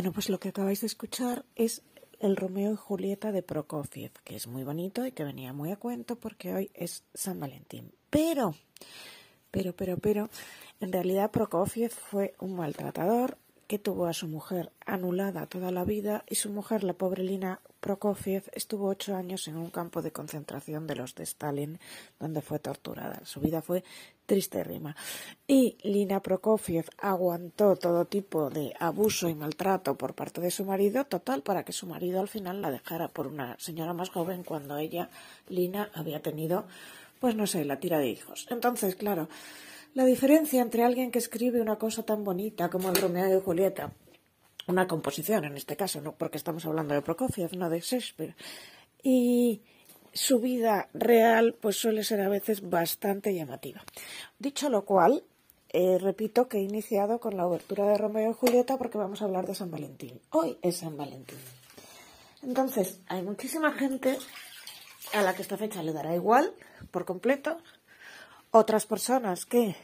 Bueno, pues lo que acabáis de escuchar es el Romeo y Julieta de Prokofiev, que es muy bonito y que venía muy a cuento porque hoy es San Valentín. Pero, pero, pero, pero, en realidad Prokofiev fue un maltratador que tuvo a su mujer anulada toda la vida y su mujer, la pobre Lina Prokofiev, estuvo ocho años en un campo de concentración de los de Stalin, donde fue torturada. Su vida fue triste rima. Y Lina Prokofiev aguantó todo tipo de abuso y maltrato por parte de su marido, total, para que su marido al final la dejara por una señora más joven cuando ella, Lina, había tenido, pues no sé, la tira de hijos. Entonces, claro, la diferencia entre alguien que escribe una cosa tan bonita como el Romeo y Julieta, una composición en este caso, no porque estamos hablando de Prokofiev, no de Shakespeare, y su vida real pues suele ser a veces bastante llamativa. Dicho lo cual, eh, repito que he iniciado con la obertura de Romeo y Julieta porque vamos a hablar de San Valentín. Hoy es San Valentín. Entonces, hay muchísima gente a la que esta fecha le dará igual por completo, otras personas que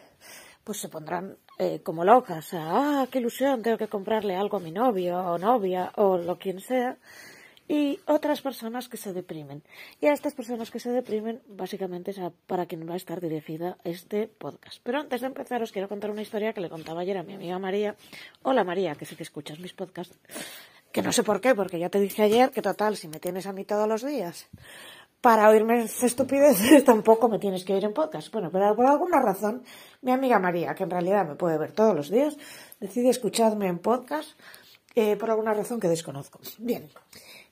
pues se pondrán eh, como locas, ah, qué ilusión, tengo que comprarle algo a mi novio o novia o lo quien sea, y otras personas que se deprimen. Y a estas personas que se deprimen, básicamente es para quien va a estar dirigida este podcast. Pero antes de empezar, os quiero contar una historia que le contaba ayer a mi amiga María. Hola María, que sé que escuchas mis podcasts. Que no sé por qué, porque ya te dije ayer que total, si me tienes a mí todos los días, para oírme estupideces tampoco me tienes que oír en podcast. Bueno, pero por alguna razón, mi amiga María, que en realidad me puede ver todos los días, decide escucharme en podcast eh, por alguna razón que desconozco. Bien,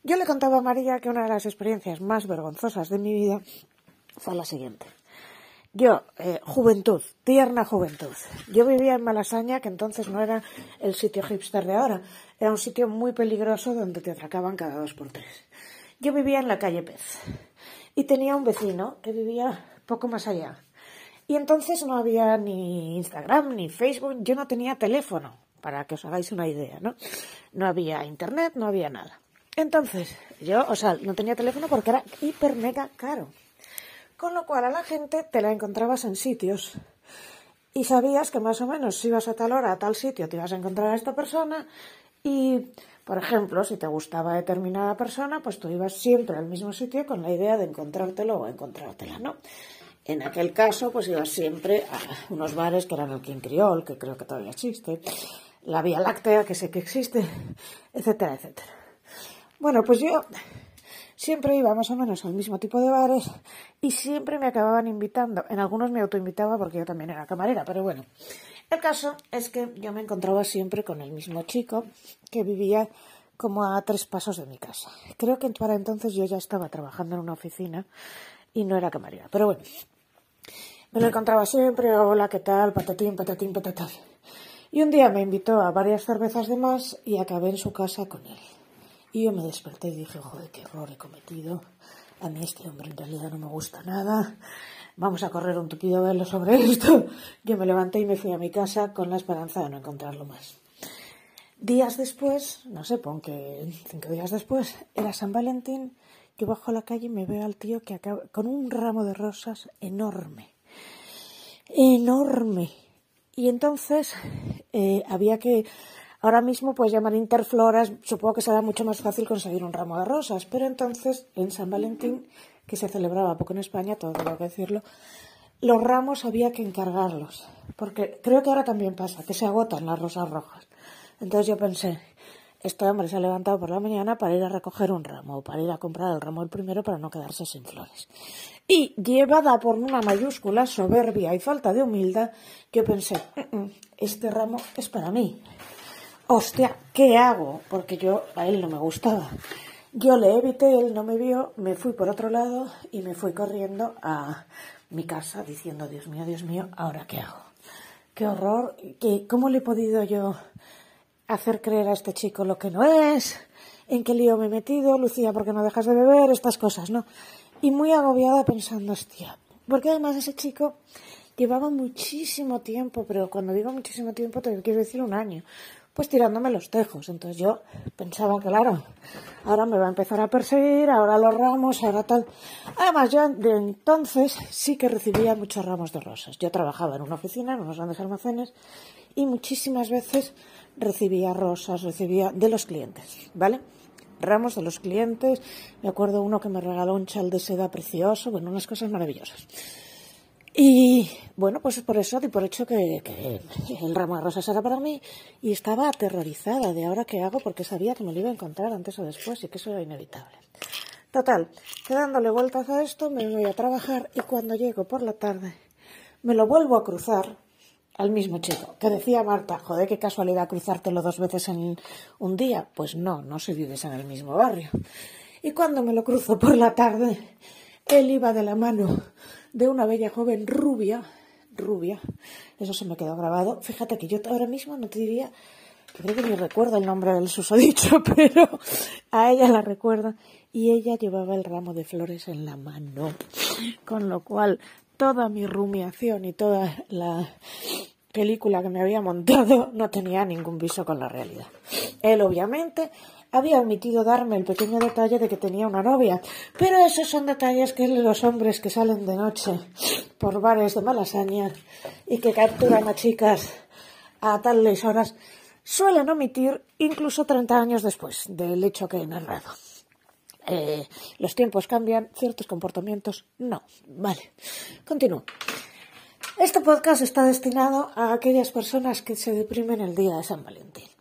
yo le contaba a María que una de las experiencias más vergonzosas de mi vida fue la siguiente. Yo, eh, juventud, tierna juventud. Yo vivía en Malasaña, que entonces no era el sitio hipster de ahora, era un sitio muy peligroso donde te atracaban cada dos por tres. Yo vivía en la calle Pez y tenía un vecino que vivía poco más allá. Y entonces no había ni Instagram ni Facebook, yo no tenía teléfono, para que os hagáis una idea, ¿no? No había internet, no había nada. Entonces, yo, o sea, no tenía teléfono porque era hiper mega caro. Con lo cual a la gente te la encontrabas en sitios y sabías que más o menos si ibas a tal hora a tal sitio te ibas a encontrar a esta persona y por ejemplo, si te gustaba determinada persona, pues tú ibas siempre al mismo sitio con la idea de encontrártelo o encontrártela, ¿no? En aquel caso, pues ibas siempre a unos bares que eran el King que creo que todavía existe, la Vía Láctea, que sé que existe, etcétera, etcétera. Bueno, pues yo siempre iba más o menos al mismo tipo de bares y siempre me acababan invitando. En algunos me autoinvitaba porque yo también era camarera, pero bueno. El caso es que yo me encontraba siempre con el mismo chico que vivía como a tres pasos de mi casa. Creo que para entonces yo ya estaba trabajando en una oficina y no era camarera. Pero bueno, me lo encontraba siempre, hola, ¿qué tal? Patatín, patatín, patatán. Y un día me invitó a varias cervezas de más y acabé en su casa con él. Y yo me desperté y dije, joder, qué error he cometido. A mí este hombre en realidad no me gusta nada vamos a correr un tupido velo sobre esto. Yo me levanté y me fui a mi casa con la esperanza de no encontrarlo más. Días después, no sé, pon que cinco días después, era San Valentín, yo bajo la calle y me veo al tío que acaba con un ramo de rosas enorme. Enorme. Y entonces eh, había que Ahora mismo pues llamar interfloras, supongo que será mucho más fácil conseguir un ramo de rosas, pero entonces en San Valentín que se celebraba poco en España, todo tengo que decirlo, los ramos había que encargarlos, porque creo que ahora también pasa, que se agotan las rosas rojas. Entonces yo pensé, este hombre se ha levantado por la mañana para ir a recoger un ramo, para ir a comprar el ramo el primero para no quedarse sin flores. Y llevada por una mayúscula soberbia y falta de humildad, yo pensé, mm, mm, este ramo es para mí. Hostia, ¿qué hago? Porque yo a él no me gustaba. Yo le evité, él no me vio, me fui por otro lado y me fui corriendo a mi casa diciendo, Dios mío, Dios mío, ¿ahora qué hago? Qué horror, ¿Qué, ¿cómo le he podido yo hacer creer a este chico lo que no es? ¿En qué lío me he metido? Lucía, ¿por qué no dejas de beber? Estas cosas, ¿no? Y muy agobiada pensando, hostia, porque además ese chico llevaba muchísimo tiempo, pero cuando digo muchísimo tiempo te quiero decir un año, pues tirándome los tejos. Entonces yo pensaba, claro, ahora me va a empezar a perseguir, ahora los ramos, ahora tal. Además, yo de entonces sí que recibía muchos ramos de rosas. Yo trabajaba en una oficina, en unos grandes almacenes, y muchísimas veces recibía rosas, recibía de los clientes, ¿vale? Ramos de los clientes. Me acuerdo uno que me regaló un chal de seda precioso, bueno, unas cosas maravillosas. Y bueno, pues por eso di por hecho que, el ramo de rosas era para mí y estaba aterrorizada de ahora qué hago porque sabía que me lo iba a encontrar antes o después y que eso era inevitable. Total, quedándole vueltas a esto, me voy a trabajar y cuando llego por la tarde me lo vuelvo a cruzar al mismo chico. Que decía Marta, joder, qué casualidad cruzártelo dos veces en un día. Pues no, no se vives en el mismo barrio. Y cuando me lo cruzo por la tarde, él iba de la mano de una bella joven rubia, rubia, eso se me quedó grabado. Fíjate que yo ahora mismo no te diría, creo que ni recuerdo el nombre del susodicho, pero a ella la recuerdo. Y ella llevaba el ramo de flores en la mano, con lo cual toda mi rumiación y toda la película que me había montado no tenía ningún viso con la realidad. Él obviamente había omitido darme el pequeño detalle de que tenía una novia, pero esos son detalles que los hombres que salen de noche por bares de malasaña y que capturan a chicas a tales horas suelen omitir incluso 30 años después del hecho que he narrado. Eh, los tiempos cambian, ciertos comportamientos no. Vale, continúo. Este podcast está destinado a aquellas personas que se deprimen el día de San Valentín.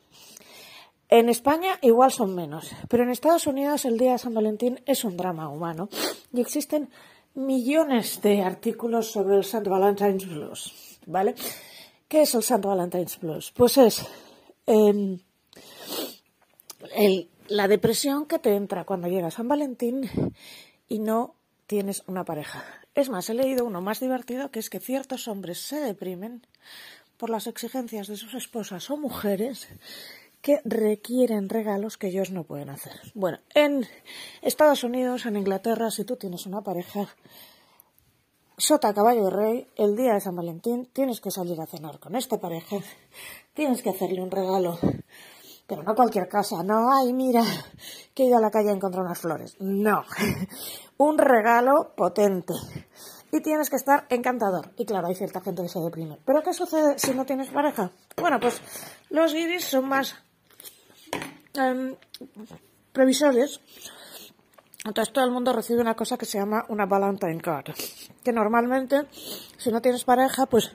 En España igual son menos, pero en Estados Unidos el Día de San Valentín es un drama humano y existen millones de artículos sobre el St. Valentine's Blues, ¿vale? ¿Qué es el St. Valentine's Blues? Pues es em, la depresión que te entra cuando llega San Valentín y no tienes una pareja. Es más, he leído uno más divertido que es que ciertos hombres se deprimen por las exigencias de sus esposas o mujeres que requieren regalos que ellos no pueden hacer. Bueno, en Estados Unidos, en Inglaterra, si tú tienes una pareja, sota caballo de rey, el día de San Valentín tienes que salir a cenar con esta pareja, tienes que hacerle un regalo, pero no cualquier casa, no, ay, mira, que he ido a la calle a encontrar unas flores, no, un regalo potente. Y tienes que estar encantador. Y claro, hay cierta gente que se deprime. ¿Pero qué sucede si no tienes pareja? Bueno, pues los guiris son más Em, previsores, entonces todo el mundo recibe una cosa que se llama una Valentine Card. Que normalmente, si no tienes pareja, pues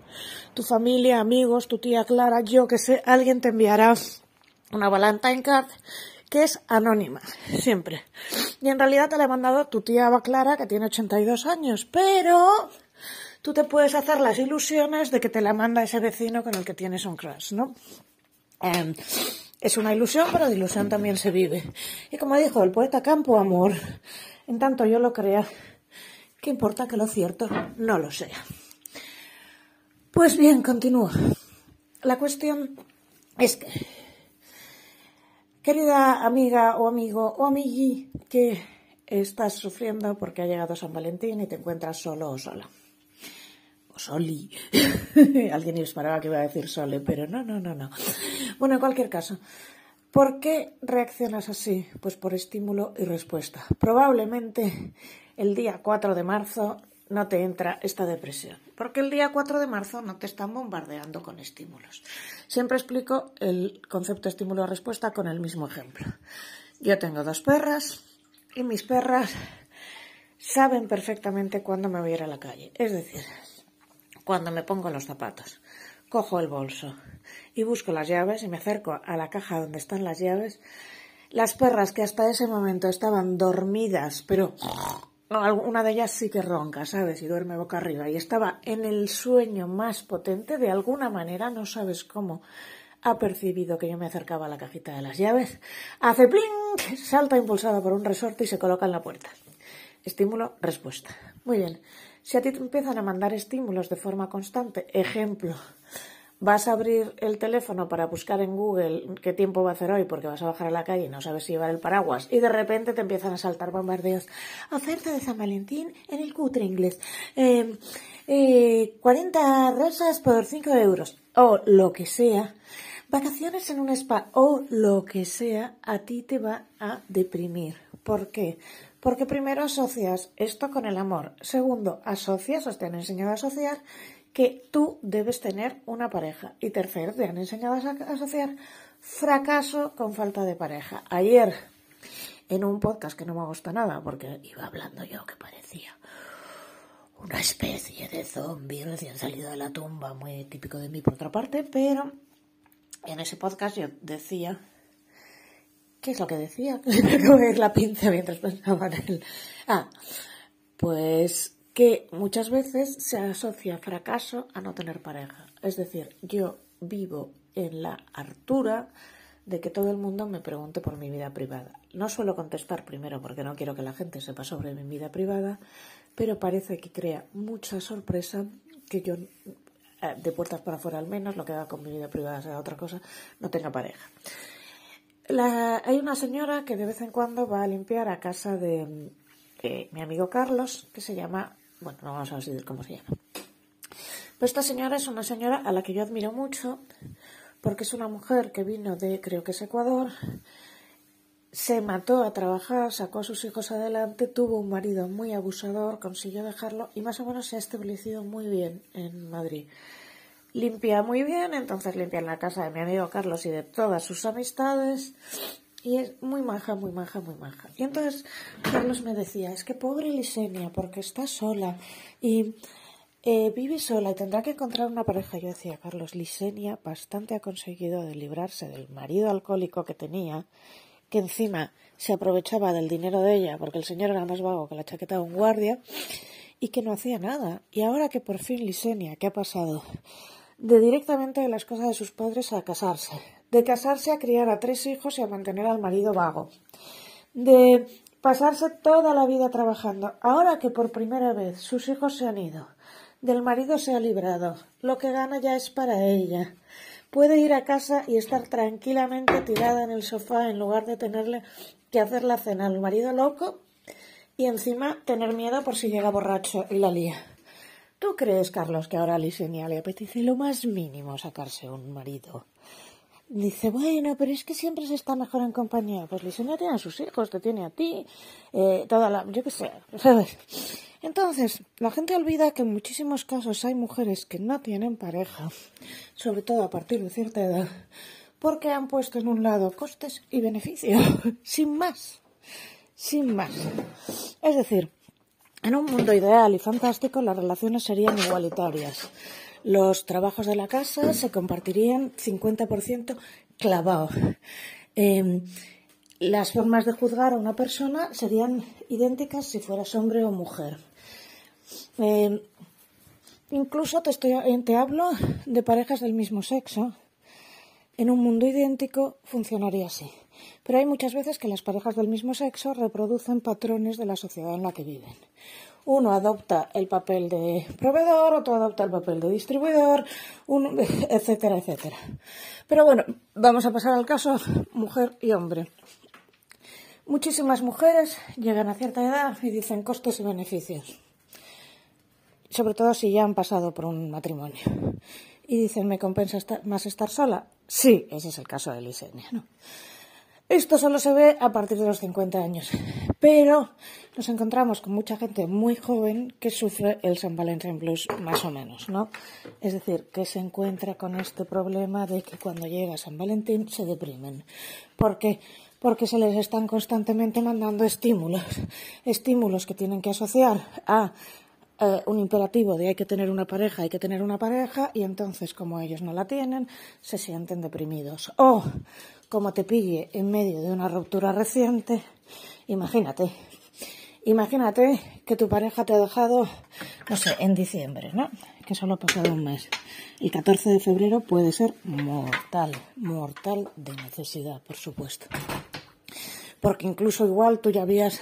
tu familia, amigos, tu tía Clara, yo que sé, alguien te enviará una Valentine Card que es anónima, siempre. Y en realidad te la ha mandado tu tía Clara, que tiene 82 años, pero tú te puedes hacer las ilusiones de que te la manda ese vecino con el que tienes un crush, ¿no? Em, es una ilusión, pero de ilusión también se vive. Y como dijo el poeta Campo Amor, en tanto yo lo crea, ¿qué importa que lo cierto no lo sea? Pues bien, continúo. La cuestión es que, querida amiga o amigo o amigui, que estás sufriendo porque ha llegado San Valentín y te encuentras solo o sola. Soli. Alguien esperaba que iba a decir Sole, pero no, no, no, no. Bueno, en cualquier caso, ¿por qué reaccionas así? Pues por estímulo y respuesta. Probablemente el día 4 de marzo no te entra esta depresión, porque el día 4 de marzo no te están bombardeando con estímulos. Siempre explico el concepto estímulo-respuesta con el mismo ejemplo. Yo tengo dos perras y mis perras saben perfectamente cuándo me voy a ir a la calle. Es decir, cuando me pongo los zapatos. Cojo el bolso y busco las llaves y me acerco a la caja donde están las llaves. Las perras que hasta ese momento estaban dormidas, pero una de ellas sí que ronca, ¿sabes? Y duerme boca arriba. Y estaba en el sueño más potente, de alguna manera, no sabes cómo, ha percibido que yo me acercaba a la cajita de las llaves, hace pling, salta impulsada por un resorte y se coloca en la puerta. Estímulo, respuesta. Muy bien. Si a ti te empiezan a mandar estímulos de forma constante, ejemplo, vas a abrir el teléfono para buscar en Google qué tiempo va a hacer hoy porque vas a bajar a la calle y no sabes si llevar el paraguas y de repente te empiezan a saltar bombardeos. Oferta de San Valentín en el cutre inglés. Eh, 40 rosas por 5 euros o lo que sea. vacaciones en un spa o lo que sea, a ti te va a deprimir. ¿Por qué? Porque primero asocias esto con el amor. Segundo, asocias, os te han enseñado a asociar que tú debes tener una pareja. Y tercero, te han enseñado a asociar fracaso con falta de pareja. Ayer, en un podcast que no me gusta nada, porque iba hablando yo que parecía una especie de zombie recién salido de la tumba, muy típico de mí por otra parte, pero en ese podcast yo decía ¿Qué es lo que decía? La pinza mientras pensaba en él. Ah, pues que muchas veces se asocia fracaso a no tener pareja. Es decir, yo vivo en la hartura de que todo el mundo me pregunte por mi vida privada. No suelo contestar primero porque no quiero que la gente sepa sobre mi vida privada, pero parece que crea mucha sorpresa que yo, eh, de puertas para afuera al menos, lo que haga con mi vida privada sea otra cosa, no tenga pareja hay una señora que de vez en cuando va a limpiar a casa de eh, mi amigo Carlos, que se llama, bueno, no vamos a decir cómo se llama. Pero esta señora es una señora a la que yo admiro mucho, porque es una mujer que vino de, creo que es Ecuador, se mató a trabajar, sacó a sus hijos adelante, tuvo un marido muy abusador, consiguió dejarlo y más o menos se ha establecido muy bien en Madrid limpia muy bien, entonces limpia en la casa de mi amigo Carlos y de todas sus amistades. Y es muy maja, muy maja, muy maja. Y entonces Carlos me decía, es que pobre Lisenia, porque está sola y eh, vive sola y tendrá que encontrar una pareja. Yo decía, Carlos, Lisenia bastante ha conseguido de librarse del marido alcohólico que tenía, que encima se aprovechaba del dinero de ella, porque el señor era más vago que la chaqueta de un guardia, y que no hacía nada. Y ahora que por fin Lisenia, ¿qué ha pasado? De directamente de las cosas de sus padres a casarse, de casarse a criar a tres hijos y a mantener al marido vago, de pasarse toda la vida trabajando, ahora que por primera vez sus hijos se han ido, del marido se ha librado, lo que gana ya es para ella. Puede ir a casa y estar tranquilamente tirada en el sofá en lugar de tenerle que hacer la cena al marido loco y encima tener miedo por si llega borracho y la lía. ¿Tú crees, Carlos, que ahora a Lisenia le apetece lo más mínimo sacarse un marido? Dice, bueno, pero es que siempre se está mejor en compañía. Pues Lisenia tiene a sus hijos, te tiene a ti, eh, toda la... yo qué sé, ¿sabes? Entonces, la gente olvida que en muchísimos casos hay mujeres que no tienen pareja, sobre todo a partir de cierta edad, porque han puesto en un lado costes y beneficios, sin más, sin más. Es decir, en un mundo ideal y fantástico, las relaciones serían igualitarias. Los trabajos de la casa se compartirían 50% clavado. Em, las formas de juzgar a una persona serían idénticas si fueras hombre o mujer. Em, incluso te, estoy, te hablo de parejas del mismo sexo. En un mundo idéntico funcionaría así. Pero hay muchas veces que las parejas del mismo sexo reproducen patrones de la sociedad en la que viven. Uno adopta el papel de proveedor, otro adopta el papel de distribuidor, etcétera, etcétera. Pero bueno, vamos a pasar al caso mujer y hombre. Muchísimas mujeres llegan a cierta edad y dicen costes y beneficios. Sobre todo si ya han pasado por un matrimonio. Y dicen, ¿me compensa más estar sola? Sí, ese es el caso de Lisenia, ¿no? Esto solo se ve a partir de los 50 años, pero nos encontramos con mucha gente muy joven que sufre el San Valentín Blues más o menos, ¿no? Es decir, que se encuentra con este problema de que cuando llega San Valentín se deprimen. ¿Por qué? Porque se les están constantemente mandando estímulos, estímulos que tienen que asociar a eh, un imperativo de hay que tener una pareja, hay que tener una pareja, y entonces, como ellos no la tienen, se sienten deprimidos. O como te pille en medio de una ruptura reciente, imagínate, imagínate que tu pareja te ha dejado, no sé, en diciembre, ¿no? Que solo ha pasado un mes. El 14 de febrero puede ser mortal, mortal de necesidad, por supuesto. Porque incluso igual tú ya habías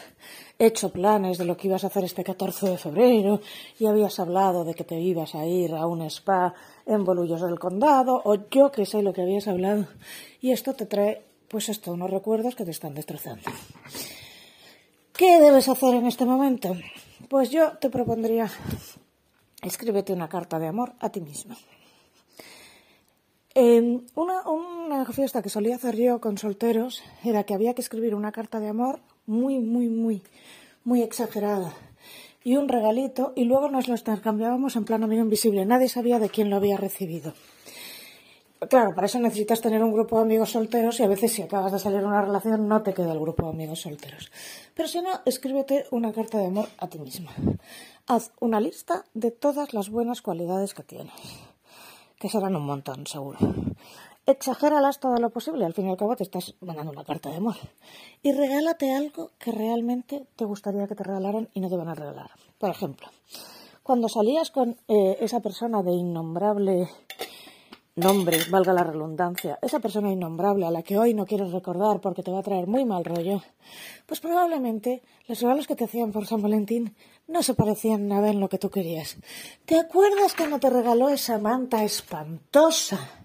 hecho planes de lo que ibas a hacer este 14 de febrero y habías hablado de que te ibas a ir a un spa en Bolullos del Condado o yo que sé lo que habías hablado y esto te trae pues esto, unos recuerdos que te están destrozando. ¿Qué debes hacer en este momento? Pues yo te propondría escríbete una carta de amor a ti mismo. una, una fiesta que solía hacer yo con solteros era que había que escribir una carta de amor muy, muy, muy, muy exagerada y un regalito y luego nos lo intercambiábamos en plan amigo invisible. Nadie sabía de quién lo había recibido. Claro, para eso necesitas tener un grupo de amigos solteros y a veces si acabas de salir de una relación no te queda el grupo de amigos solteros. Pero si no, escríbete una carta de amor a ti misma. Haz una lista de todas las buenas cualidades que tienes, que serán un montón, seguro. Exagéralas todo lo posible, al fin y al cabo te estás mandando una carta de amor. Y regálate algo que realmente te gustaría que te regalaran y no te van a regalar. Por ejemplo, cuando salías con eh, esa persona de innombrable nombre, valga la redundancia, esa persona innombrable a la que hoy no quieres recordar porque te va a traer muy mal rollo, pues probablemente los regalos que te hacían por San Valentín no se parecían nada en lo que tú querías. ¿Te acuerdas cuando te regaló esa manta espantosa?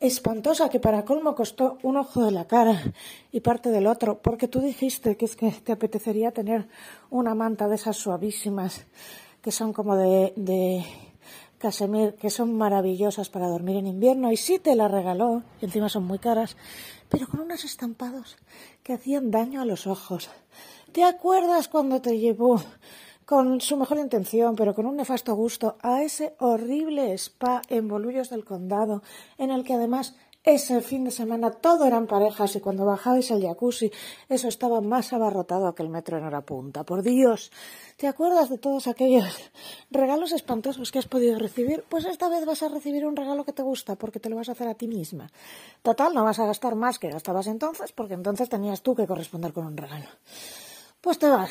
Espantosa que para colmo costó un ojo de la cara y parte del otro, porque tú dijiste que es que te apetecería tener una manta de esas suavísimas que son como de, de Casemir, que son maravillosas para dormir en invierno, y sí te la regaló, y encima son muy caras, pero con unos estampados que hacían daño a los ojos. ¿Te acuerdas cuando te llevó, con su mejor intención, pero con un nefasto gusto, a ese horrible spa en Bolullos del Condado, en el que además ese fin de semana todo eran parejas y cuando bajabais al jacuzzi eso estaba más abarrotado que el metro en hora punta. Por Dios, ¿te acuerdas de todos aquellos regalos espantosos que has podido recibir? Pues esta vez vas a recibir un regalo que te gusta porque te lo vas a hacer a ti misma. Total, no vas a gastar más que gastabas entonces porque entonces tenías tú que corresponder con un regalo. Pues te vas,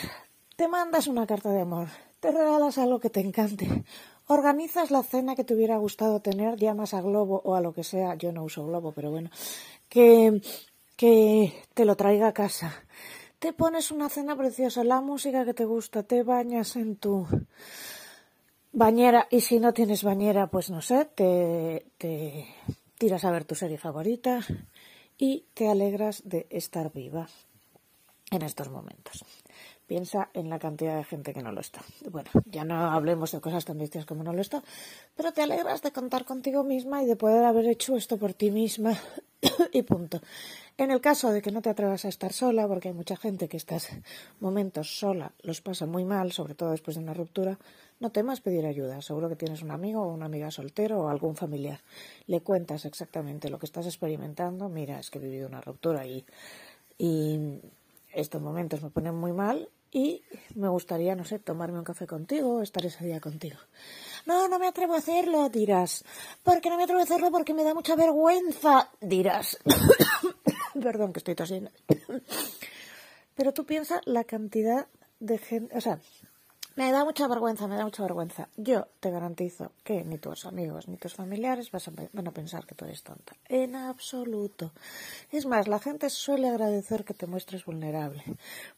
te mandas una carta de amor, te regalas algo que te encante, organizas la cena que te hubiera gustado tener, llamas a Globo o a lo que sea, yo no uso Globo, pero bueno, que, que te lo traiga a casa. Te pones una cena preciosa, la música que te gusta, te bañas en tu bañera y si no tienes bañera, pues no sé, te, te tiras a ver tu serie favorita y te alegras de estar viva en estos momentos. Piensa en la cantidad de gente que no lo está. Bueno, ya no hablemos de cosas tan bestias como no lo está, pero te alegras de contar contigo misma y de poder haber hecho esto por ti misma y punto. En el caso de que no te atrevas a estar sola, porque hay mucha gente que estos momentos sola los pasa muy mal, sobre todo después de una ruptura, no temas pedir ayuda. Seguro que tienes un amigo o una amiga soltero o algún familiar. Le cuentas exactamente lo que estás experimentando. Mira, es que he vivido una ruptura y, y estos momentos me ponen muy mal y me gustaría, no sé, tomarme un café contigo, estar ese día contigo. No, no me atrevo a hacerlo, dirás. ¿Por qué no me atrevo a hacerlo? Porque me da mucha vergüenza, dirás. Perdón, que estoy tosiendo. Pero tú piensas la cantidad de gente, o sea, me da mucha vergüenza, me da mucha vergüenza. Yo te garantizo que ni tus amigos ni tus familiares van a pensar que tú eres tonta. En absoluto. Es más, la gente suele agradecer que te muestres vulnerable.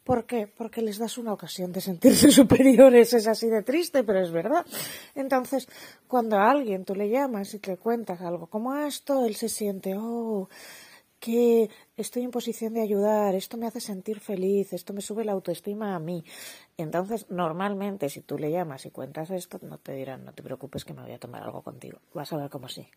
¿Por qué? Porque les das una ocasión de sentirse superiores. Es así de triste, pero es verdad. Entonces, cuando a alguien tú le llamas y te cuentas algo como esto, él se siente, oh, que estoy en posición de ayudar, esto me hace sentir feliz, esto me sube la autoestima a mí. Entonces, normalmente, si tú le llamas y cuentas esto, no te dirán, no te preocupes que me voy a tomar algo contigo. Vas a ver cómo sí.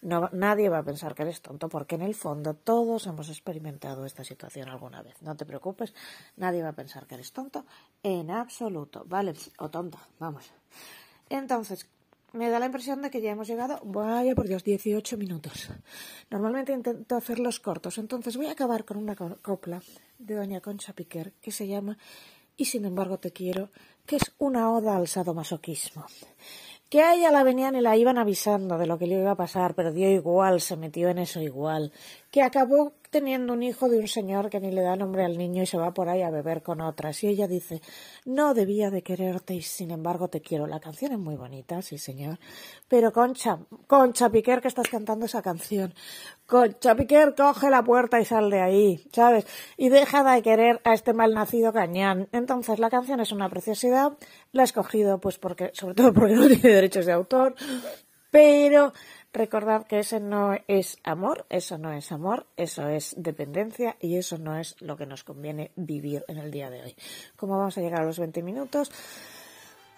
No, nadie va a pensar que eres tonto, porque en el fondo todos hemos experimentado esta situación alguna vez. No te preocupes, nadie va a pensar que eres tonto en absoluto, ¿vale? O tonta, vamos. Entonces, me da la impresión de que ya hemos llegado, vaya por Dios, 18 minutos. Normalmente intento hacerlos cortos, entonces voy a acabar con una copla de Doña Concha Piquer que se llama Y sin embargo te quiero, que es una oda al sadomasoquismo. Que a ella la venían y la iban avisando de lo que le iba a pasar, pero dio igual, se metió en eso igual. Que acabó teniendo un hijo de un señor que ni le da nombre al niño y se va por ahí a beber con otras. Y ella dice, no debía de quererte y sin embargo te quiero. La canción es muy bonita, sí señor. Pero Concha, Concha Piquer que estás cantando esa canción. Concha Piquer, coge la puerta y sal de ahí, ¿sabes? Y deja de querer a este malnacido cañán. Entonces la canción es una preciosidad. La he escogido pues porque, sobre todo porque no tiene derechos de autor. Pero Recordad que ese no es amor, eso no es amor, eso es dependencia y eso no es lo que nos conviene vivir en el día de hoy. ¿Cómo vamos a llegar a los 20 minutos?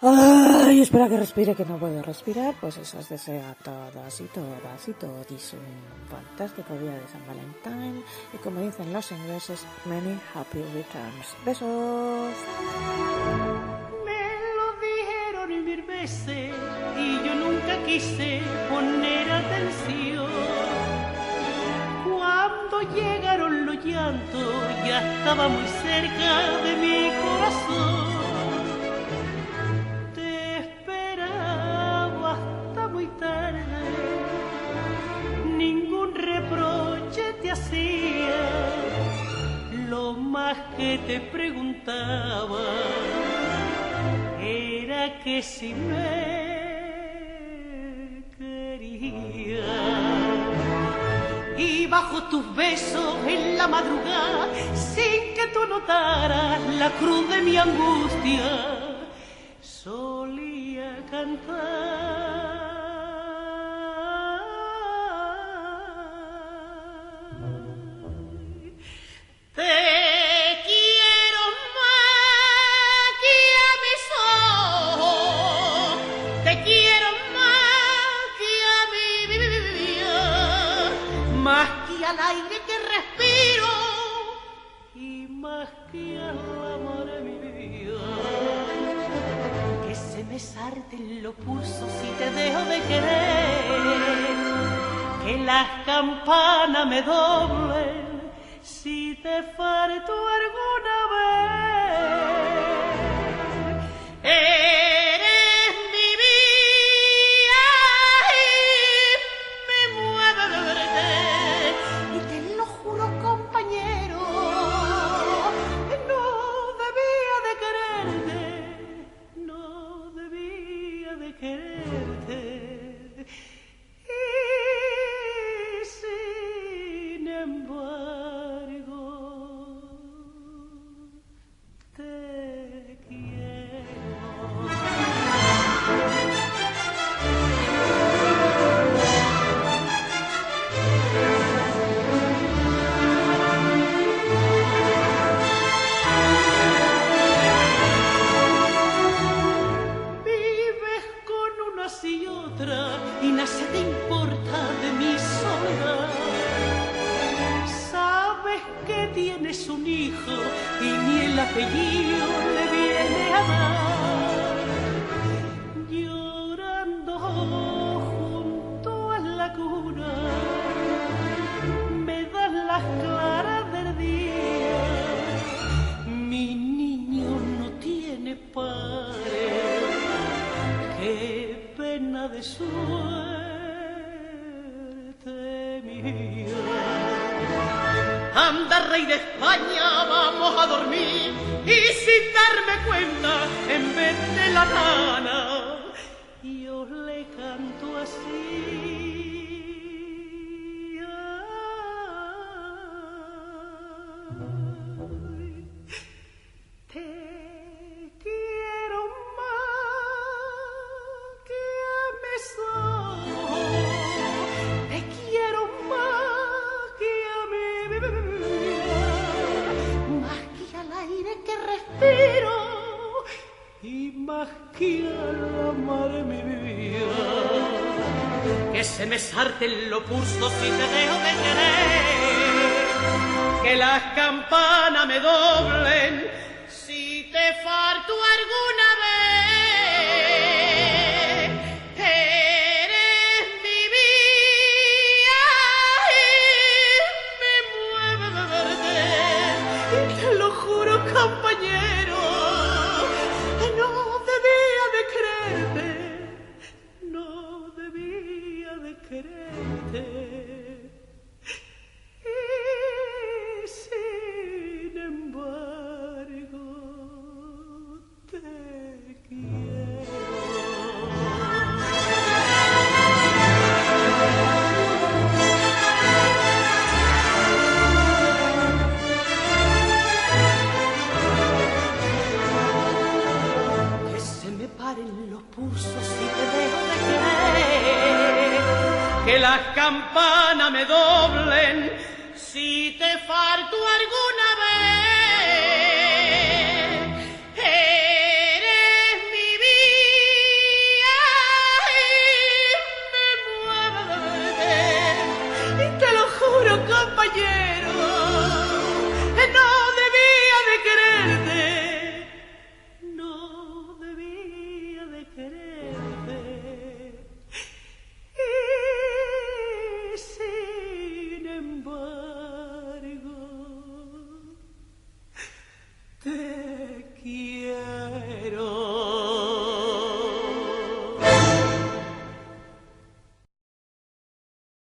Ay, espera que respire, que no puedo respirar. Pues eso os deseo a todas y todas y todos un fantástico día de San Valentín. Y como dicen los ingleses, many happy returns. Besos. Cuando llegaron los llantos, ya estaba muy cerca de mi corazón. Lo más que te preguntaba era que si me tus besos en la madrugada, sin que tú notaras la cruz de mi angustia, solía cantar. Querer, que las campanas me doblen si te falto Anda, rey de España, vamos a dormir. Y sin darme cuenta, en vez de la rana, campanas me doblen si te falto alguna vez. Los pulsos si te dejo de querer. Que las campanas me doblen si te falto alguna vez.